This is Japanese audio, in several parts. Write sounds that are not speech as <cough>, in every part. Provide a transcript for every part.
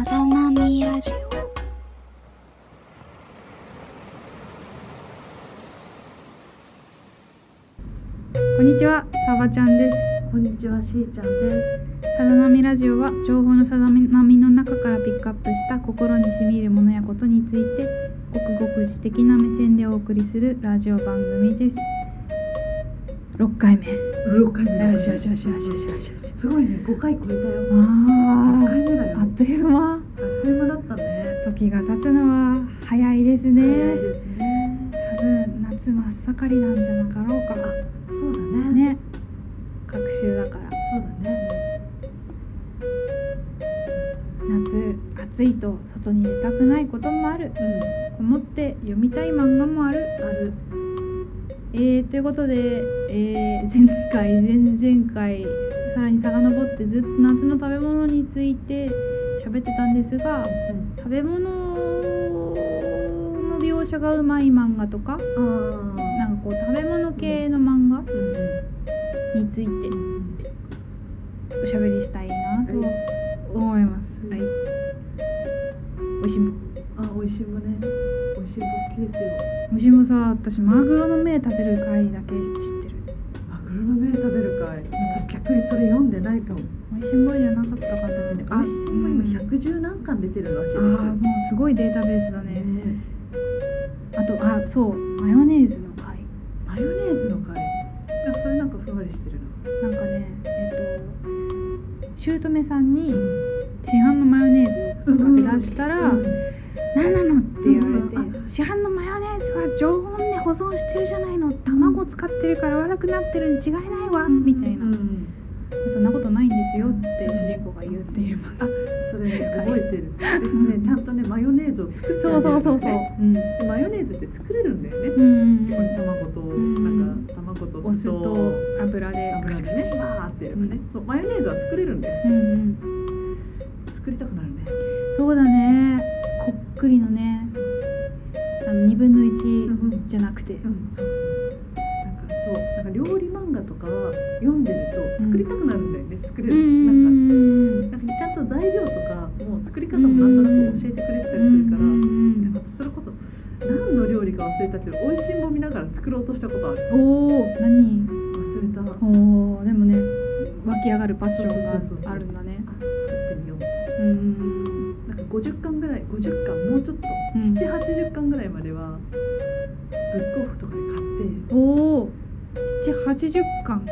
さざ波ラジオこんにちは、さばちゃんです。こんにちは、しーちゃんです。さざ波ラジオは情報のさざ波の中からピックアップした心にしみ入るものやことについてごくごく自的な目線でお送りするラジオ番組です。6回目。よ六回目。しよしよしよしよしよしよし。すごいね、五回超えたよ。あ五回目だよ。あ、あっという間。あっという間だったね。時が経つのは早いです早いね。ですね。多分夏真っ盛りなんじゃなかろうか。そうだね。ね。学習だから。そうだね。夏暑いと外に出たくないこともある。うこもって読みたい漫画もある。ん、ある。えー、ということで、えー前回前々回さらに遡ってずっと夏の食べ物について喋ってたんですがうん。食べ物の描写がうまい漫画とか。なんかこう食べ物系の漫画うんについてうん。おしゃべりしたいなとはい思います。はい、おいしんぼあ、美味しいもね。美味しいも好きですよ。おいしんぼさ私マグロの目食べる回だけ知ってる。マグロの目食べる会。私逆にそれ読んでないかも。おいしんぼじゃなかったかな。あ、今百十何巻出てるわけですよ。あーもうすごいデータベースだね。ねあとあそうマヨネーズの回マヨネーズの会。なんかそれなんかふんわりしてるな。なんかねえっと姑さんに市販のマヨネーズを使って出したら「うん何なの?」って言われてうん「市販のマヨネーズは常温で保存してるじゃないの。卵使ってるから悪くなってるに違いないわ」みたいな。うん「そんなことないんですよ」って主人公が言うっていう。漫画それね覚えてる。ですね、ちゃんとねマヨネーズを作ってそうそうそうそう。うん。でマヨネーズって作れるんだよね。うんうんここに卵と、んなんか卵とお酢と油で油でね。バーってやればね、うんそうマヨネーズは作れるんです。うんうん作りたくなるね。そうだねこっくりのねあの2分の1んじゃなくて、うん、そう。なんかそう。なんか料理漫画とかは読んでると作りたくなるんだよね。作れる。うんなんかなんかちゃんと材料とかもう作り方もなんとなく教えてくれてたりするから。それこそ何の料理か忘れたけど美味しいもん見ながら作ろうとしたことある。おお何？忘れた。あおおでもね湧き上がるパッションがあるんだね50巻ぐらい50巻もうちょっと、うん。780巻ぐらいまではブックオフとかで買って。おお780巻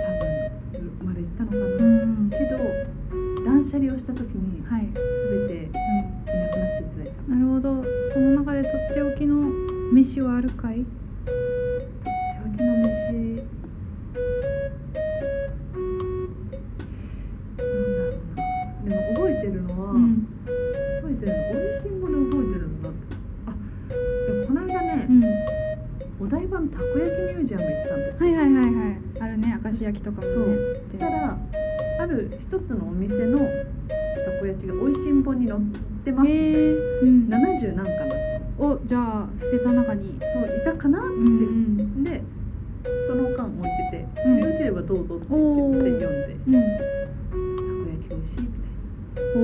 焼きとかもねしたらある一つのお店のたこ焼きが美味しんぼに載ってます、へえ。うん。70何巻だったのおじゃあ捨てた中に。そういたかなって、うんうん。でその間置いてて「うん。よければどうぞ」って言おー。って読んで「うん。たこ焼き美味しい」みたいお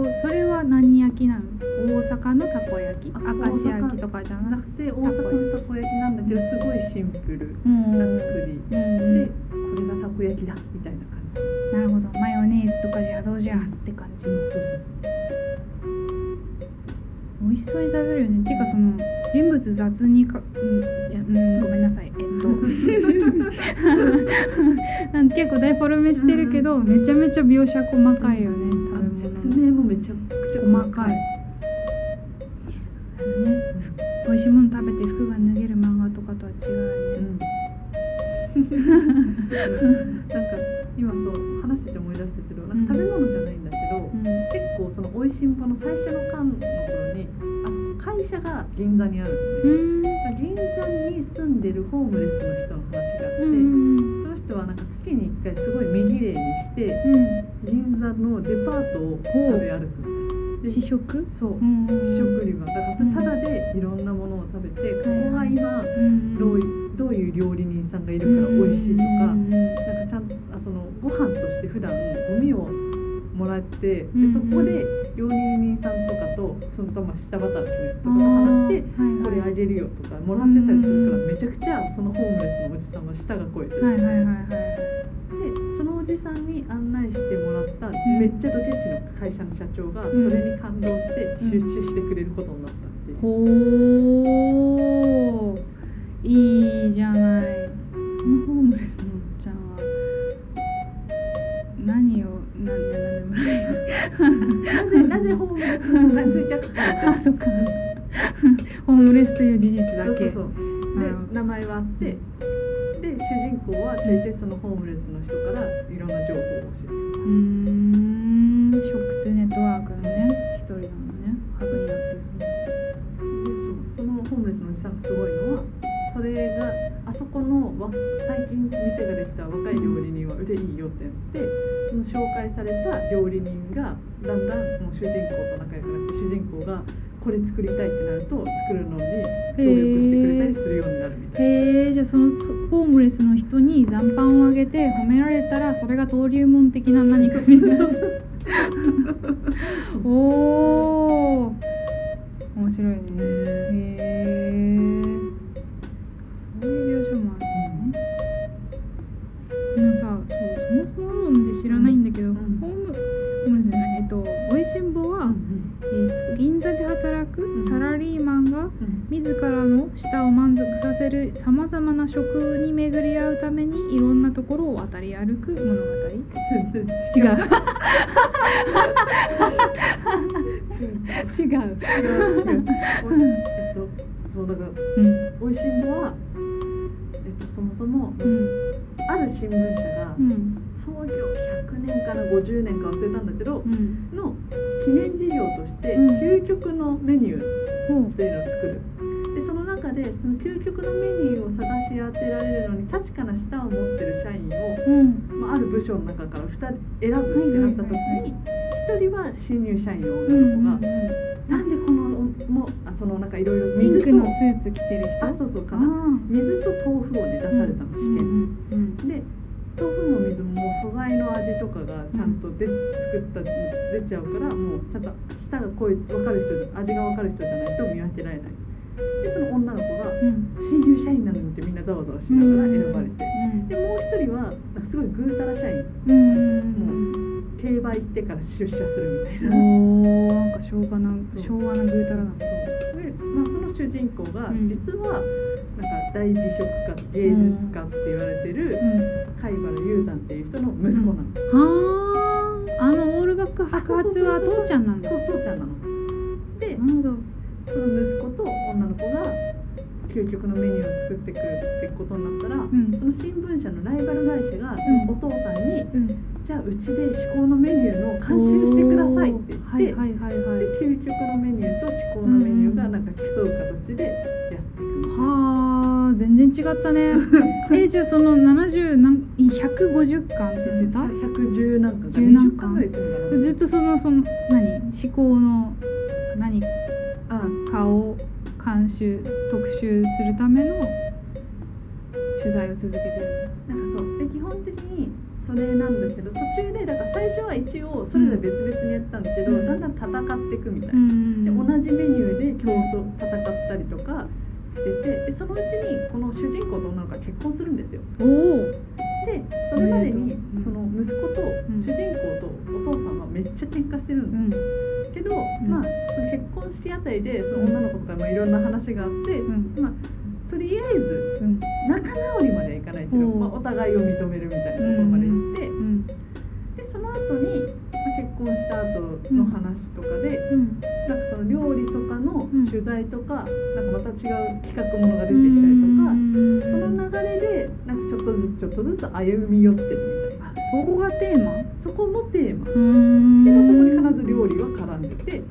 おそれは何焼きなの？大阪のたこ焼き？あ明石焼きとかじゃなななくて大阪のたこ焼きなんだけどすごいシンプルうんな作り。うんでうんこれがたこ焼きだみたいな感じなるほどマヨネーズとかじゃどうじゃって感じそうそう美味しそうに食べるよね。てかその人物雑にか、うん、いやうんごめんなさいえっとなん結構大フォルメしてるけどめちゃめちゃ描写細かいよね。あの食べ物説明もめちゃくちゃ細かいあのね美味しいもの食べ今そう話してて思い出したけどなんか食べ物じゃないんだけど、うん。結構その美味しんぼの最初の巻の頃にあ会社が銀座にあるうんのね、銀座に住んでるホームレスの人の話があって、うん。その人はなんか月に1回すごい身綺麗にしてうん。銀座のデパートを食べ歩くで試食？そう。うん。試食売り場だからそれタダでいろんなものを食べて、ここはどういうどういう料理人さんがいるから美味しいとか、うん。なんかちゃんとあそのご飯として普段ゴミをもらって、でそこで料理人さんとかとそのまま下働きの人とかと話してこれあげるよとかもらってたりするからめちゃくちゃそのホームレスのおじさんは舌が肥えてる、はい。はい。はい。はいおじさんに案内してもらったん。めっちゃドケチの会社の社長がそうん。れに感動して出資してくれることになったっていう。ほー。いいじゃない。そのホームレスのおっちゃんは何を何や何でもないなぜなぜホームレスの名前ついちゃったか。あそっか。ホームレスという事実だけ。そうそうそう。で名前はあってで主人公はちょいちょいそのホームレスの人からいろんな情報を教えて。うん。食通ネットワークのね。一人なのねハブになってるそのホームレスのおじさんがすごいのはそれがあそこのわ最近店ができた若い料理人は腕いいよって言ってその紹介された料理人がだんだんもう主人公と仲良くなって主人公がこれ作りたいってなると作るのに協力してくれたりするようになるみたいな。そのホームレスの人に残飯をあげて褒められたらそれが登竜門的な何かにな。る <laughs> おお面白いねそうだからうん。おいしんぼはえっとそもそもうん。ある新聞社がうん。創業100年かな50年か忘れたんだけどうん。の記念事業としてうん。究極のメニューっていうのを作る。でその中でその究極のメニューを探し当てられるのに確かな舌を持ってる社員を、うん。まあ、ある部署の中から2人選ぶってなった時に1人は新入社員のうん女の子が、なんでこのもあそのなんかいろいろピンクのスーツ着てる人？あそうそうかあな水と豆腐をね出されたの試験。うんで豆腐も水も素材の味とかがちゃんとで、作った出ちゃうからもうちゃんと舌が濃い分かる人味が分かる人じゃないと見分けられない。でその女の子がうん。新入社員なのにってみんなざわざわしながら選ばれて。うん。でもう一人はすごいぐうたら社員行ってから出社するみたいな。なんか昭和な昭和なぐうたらなで、まあ、その主人公がうん実はなんか大美食家芸術家って言われてるうん。貝原雄山っていう人の息子なの、はあ。あのオールバック白髪は父ちゃんなんだ。そう父ちゃんなの。でなるほど。その息子と女の子が究極のメニューを作ってくってことになったら、ん。その新聞社のライバル会社がそのお父さんに、うんじゃあうちで至高のメニューの監修してくださいって言って、はいはいはいはい。で究極のメニューと至高のメニューがなんか競う形でやっていく。はあ全然違ったね。<laughs> えじゃあその70何150巻って言ってた？110なんか。10何20巻。ぐらい言ってるのかなずっとそのその何？思考の何？あ。顔を監修特集するための取材を続けてる。なんかそうで基本的にそれなんだけど途中でだから最初は一応それぞれ別々にやったんだけど、うん。だんだん戦っていくみたいな、んで同じメニューで競争戦ったりとかしててでそのうちにこの主人公と女の子が結婚するんですよ。でそれまでにう。ん。その息子とん。主人公とお父さんはめっちゃ喧嘩してるんだうん。けど、ん。まあその結婚式あたりでその女の子とかもいろんな話があって、うん。まあとりあえずうん仲直りまではいかないけど、まあ、お互いを認めるみたいなところまで行って、うん。でその後に、まあ、結婚した後の話とかで、うん。なんかその料理とかのうん取材とか、なんかまた違う企画ものが出てきたりとか、うんその流れでなんかちょっとずつちょっとずつ歩み寄ってるみたいなあそこがテーマ？そこもテーマ。けどそこに必ず料理は絡んでて、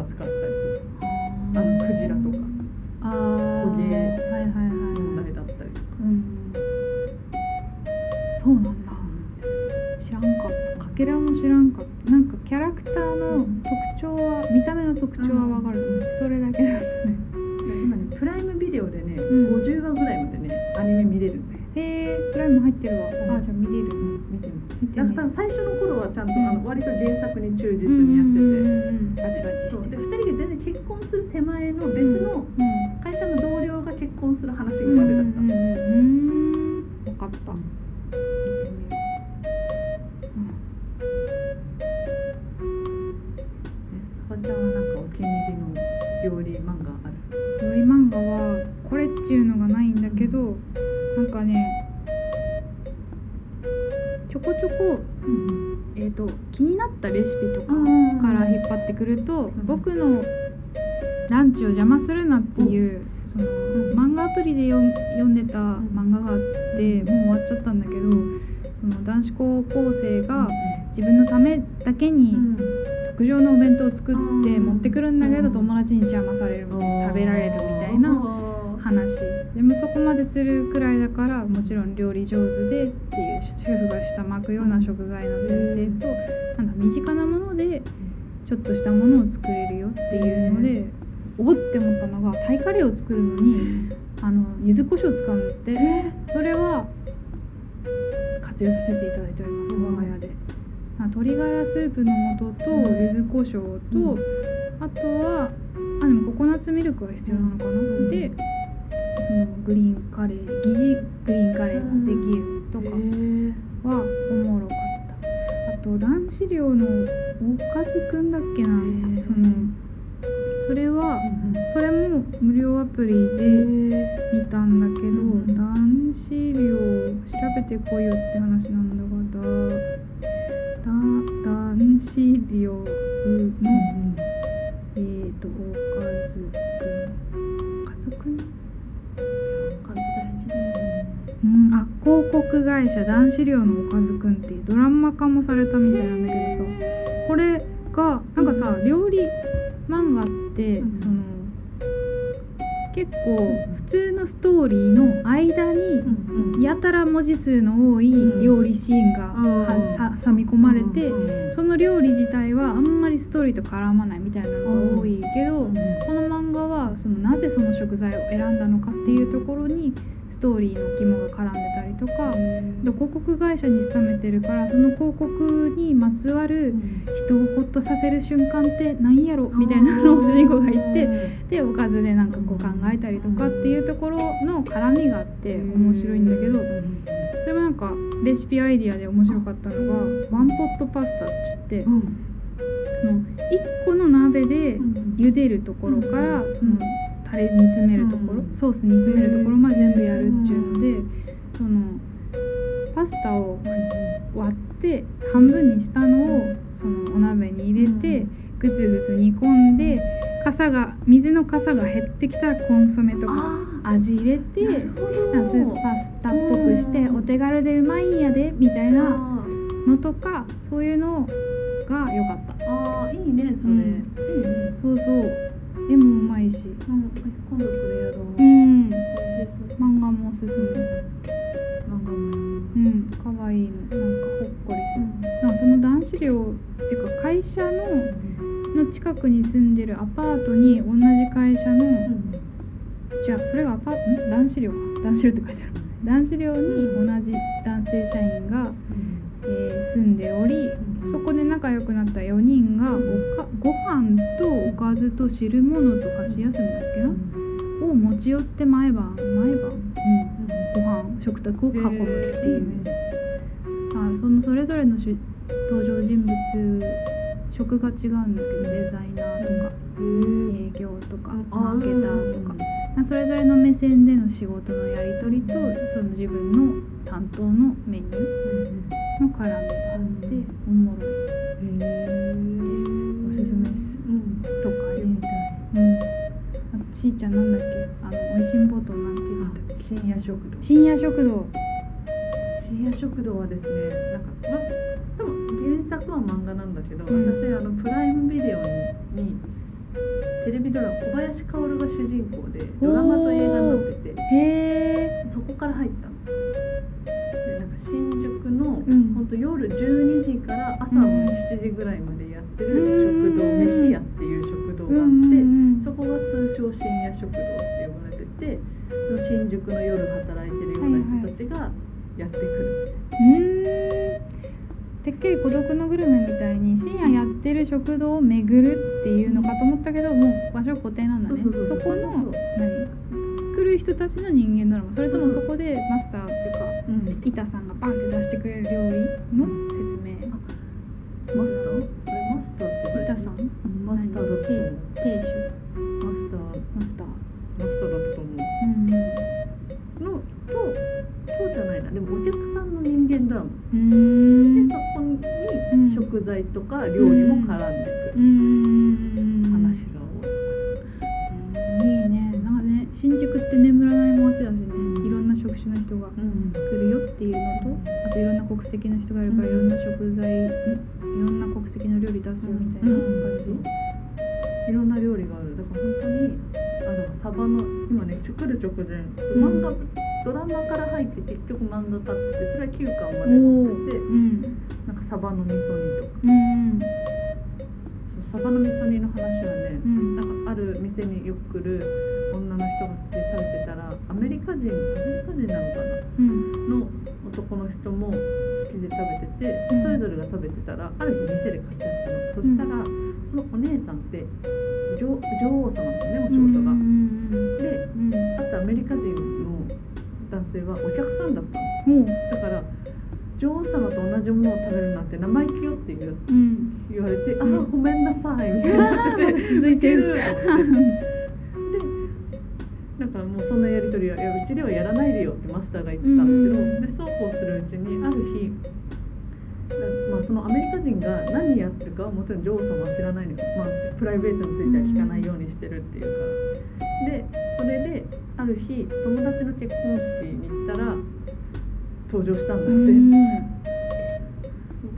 扱ったりあのクジラとに忠実うんにやってて、うん。バチバチして。る2人が全然結婚する手前の別のうんでた漫画があって、もう終わっちゃったんだけどその男子高校生が自分のためだけに特上のお弁当を作ってうん持ってくるんだけど友達に邪魔されるみたいな食べられるみたいな話。でもそこまでするくらいだからもちろん料理上手でっていう主婦が下巻くような食材の前提となんだ身近なものでちょっとしたものを作れるよっていうのでおって思ったのがタイカレーを作るのにあの柚子胡椒を使うんだってそれは活用させていただいておりますうん。我が家で。あ鶏ガラスープの素と柚子胡椒と、うん。あとはあでもココナッツミルクが必要なのかな、ん。でそのグリーンカレー疑似グリーンカレーができるとかはおもろかった。あと男子寮のおかずくんだっけな。ー。そのそれはそれも無料アプリで見たんだけど、ん男子寮調べてこいよって話なんだがだだ男子寮の、えーとおかずくん？おかずくん。うん、あ広告会社男子寮のおかずくんっていうドラマ化もされたみたいなんだけどさこれがなんかさ料理漫画って、うん。その結構普通のストーリーの間にやたら文字数の多い料理シーンが挟み込まれてその料理自体はあんまりストーリーと絡まないみたいなのが多いけど、この漫画はそのなぜその食材を選んだのかっていうところにストーリーの肝が絡んでとか、で広告会社に勤めてるからその広告にまつわる人をホッとさせる瞬間って何やろみたいなのを主人公が言ってでおかずでなんかこう考えたりとかっていうところの絡みがあって面白いんだけどそれもなんかレシピアイディアで面白かったのがワンポットパスタって言ってその1個の鍋で茹でるところからそのタレ煮詰めるところ、うん。ソース煮詰めるところまで全部やるっていうので、そのパスタを割って半分にしたのをそのお鍋に入れてぐつぐつ煮込んで傘が水の傘が減ってきたらコンソメとか味入れてスーパースタっぽくしてお手軽でうまいんやでみたいなのとかそういうのが良かった。ああいいねそれ、うん。そうそう。絵もうまいし。うん今度それやろう、うん。漫画もおすすめうん可愛いのなんかほっこりする。なんかその男子寮っていうか会社のの近くに住んでるアパートに同じ会社のじゃあそれがアパートん？男子寮か。男子寮って書いてある男子寮に同じ男性社員が、えー住んでおりうん。そこで仲良くなった4人がごかご飯とおかずと汁物と箸休みだっけな？を持ち寄って毎晩毎晩、うん、ご飯食卓を囲むっていう、あそのそれぞれのし登場人物職が違うんだけどデザイナーとか営業とかマーケターとか、まあそれぞれの目線での仕事のやり取りとその自分の担当のメニューの絡みがあっておもろい。です。おすすめです。とかねう。ん。あとちーちゃんなんだっけ？あのおいしんぼとなん深夜食堂。深夜食堂。深夜食堂はですねなんかま多分原作は漫画なんだけど、うん。私あのプライムビデオににテレビドラマ小林薫が主人公でドラマと映画になっててへえそこから入ったの。でなんか新宿の、うん。ほんと夜12時から朝の7時ぐらいまでやってる食堂、うん。飯屋っていう食堂があって、そこが通称深夜食堂って呼ばれててその新宿の夜働いてるような人ちがやってくるうんてっきり孤独のグルメみたいに深夜やってる食堂を巡るっていうのかと思ったけどもう場所固定なんだねそこの何来る人たちの人間ドラマそれともそこでマスターっていう。かうん。板さん。がバンって出してくれる料理の説明マスターマスターって板さん。マスターだと亭主材とか料理も絡ん。でくるーん。話が多いいいねなん。かね新宿って眠らない街だしねいろん。な職種の人が来るよっていうのとあといろん。な国籍の人がいるからいろん。な食材ん。いろん。な国籍の料理出すよみたいな感じ、いろん。な料理があるだから本当にあのサバの今ね来る直前漫画、ドラマから入って結局漫画買ってそれは9巻まで持っててうん。なん。サバの味噌煮とか。うん。そうサバの味噌煮の話はね、うん。なんかある店によく来る女の人がで食べてたらアメリカ人アメリカ人なのかな？うん。の男の人も好きで食べてて、うん。それぞれが食べてたらある日店で買っちゃったの、そしたらそのお姉さんって女女王様なのねお仕事が、うん。でうん。あとアメリカ人の男性はお客さんだったの。だから女王様と同じものを食べるなんて生意気よって言ううん。言われて「うん。ああごめんなさい」みたいにな。ってて続いてる。と思ってでなんかもうそんなやり取りは「いやうちではやらないでよ」ってマスターが言ってたんだけど、うん。でそうこうするうちにある日だまあ、そのアメリカ人が何やってるかはもちろん女王様は知らないのよ、まあ、プライベートについては聞かないようにしてるっていうか。らでそれである日友達の結婚式に行ったら登場したんだって、うん。だ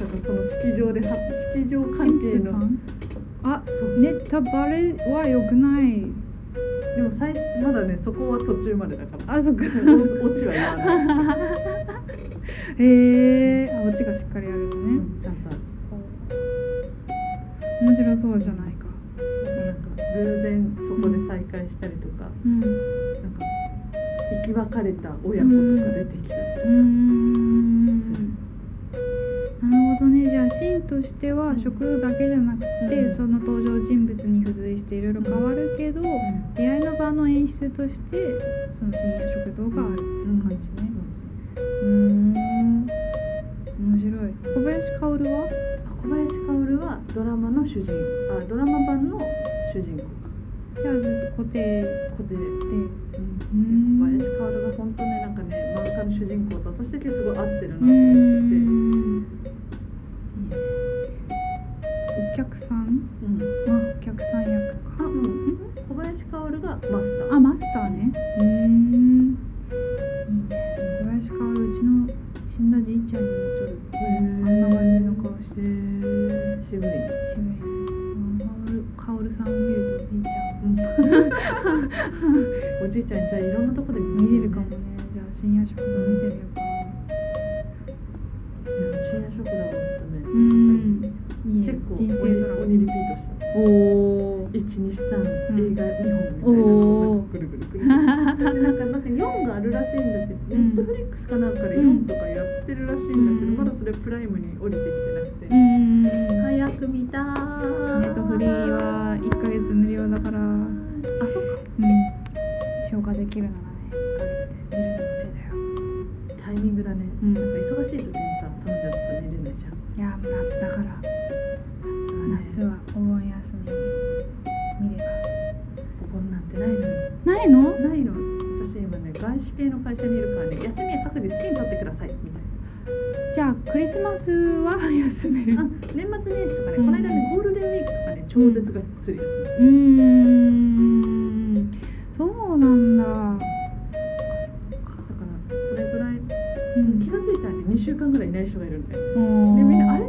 からその式場では式場関神係の。あネタバレは良くない。でも最初まだねそこは途中までだから。あそっか。おオチは言わない、へえあオチがしっかりあるのうねんちゃんと面白そうじゃないか。なんか偶然そこで再会したりとか、うん。なんか生き別れた親子とか出てきたり。とか、うーんなるほどね。じゃあシーンとしては食だけじゃなくて、うん。その登場人物に付随していろいろ変わるけど、出会いの場の演出としてその深夜食堂があるっていう感じね。うーん。面白い。小林薫は？あ小林薫はドラマの主人。あドラマ版の主人公。じゃあずっと固定。で子で、ううん、小林薫が本当ねなんの主人公と私的にすごい合ってるなと思って。て、ん。お客さん？うん、あお客さん役か。あうん。小林薫がマスター。あマスターね。うーん。いいね小林薫うちの死んだじいちゃんに似とる。あんな感じの顔して渋い。ね渋いね薫さんを見るとおじいちゃん。うん。<laughs> おじいちゃんじゃあいろんなとこで見見れるかもね深夜食堂見てみようかなうん。深夜食堂おすすめ、うんいいね結構人生ドラマ鬼リピートしたおお123、うん映画2本みたいなのをぐるぐるぐるなんかなんか4があるらしいんだけど、ネットフリックスかなんかで4とかやってるらしいんだけど、うんまだそれプライムに降りてきてなくて、うんネ早く見たーットフリーは1ヶ月無料だからうんあそっか消化できるならイミングだね、うんなんか忙しい時にさ彼女とさ見れないじゃんいや夏だから。夏はお盆休みに見れお盆なんてないの？よばないの？ないの。私今ね外資系の会社にいるからね休みは各自好きに取ってください。みたいじゃあクリスマスは休める。なあ年末年始とかね、うん。この間ねゴールデンウィークとかね超絶がっつり休うーんいいない人がいるんだよ。おーでみんなあれ？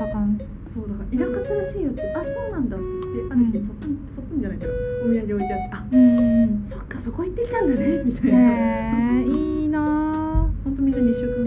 バカンス。そうだからいなかったらしいよってあそうなんだって言ってある日うん。ポツンポツンじゃないけどお土産置いてあってあうんそっかそこ行ってきたんだねみたいな。へえいいなあほんとみんな2週間